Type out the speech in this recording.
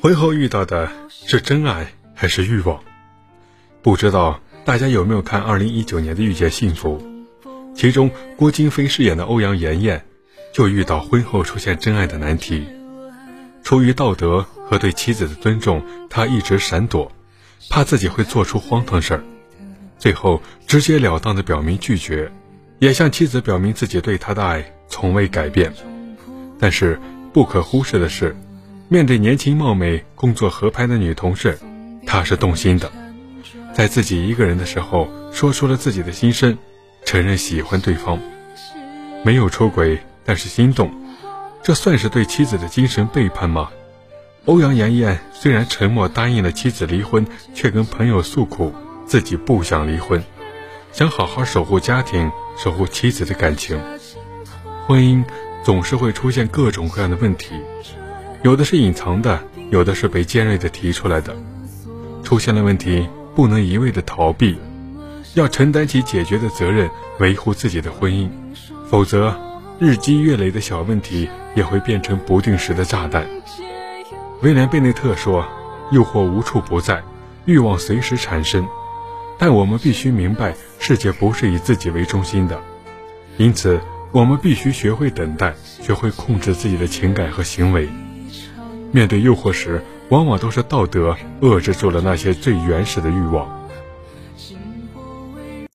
婚后遇到的是真爱还是欲望？不知道大家有没有看二零一九年的《遇见幸福》，其中郭京飞饰演的欧阳妍妍，就遇到婚后出现真爱的难题。出于道德和对妻子的尊重，他一直闪躲，怕自己会做出荒唐事儿。最后直截了当的表明拒绝，也向妻子表明自己对他的爱从未改变。但是不可忽视的是。面对年轻貌美、工作合拍的女同事，他是动心的。在自己一个人的时候，说出了自己的心声，承认喜欢对方，没有出轨，但是心动，这算是对妻子的精神背叛吗？欧阳妍妍虽然沉默答应了妻子离婚，却跟朋友诉苦，自己不想离婚，想好好守护家庭，守护妻子的感情。婚姻总是会出现各种各样的问题。有的是隐藏的，有的是被尖锐的提出来的。出现了问题，不能一味的逃避，要承担起解决的责任，维护自己的婚姻。否则，日积月累的小问题也会变成不定时的炸弹。威廉贝内特说：“诱惑无处不在，欲望随时产生，但我们必须明白，世界不是以自己为中心的。因此，我们必须学会等待，学会控制自己的情感和行为。”面对诱惑时，往往都是道德遏制住了那些最原始的欲望。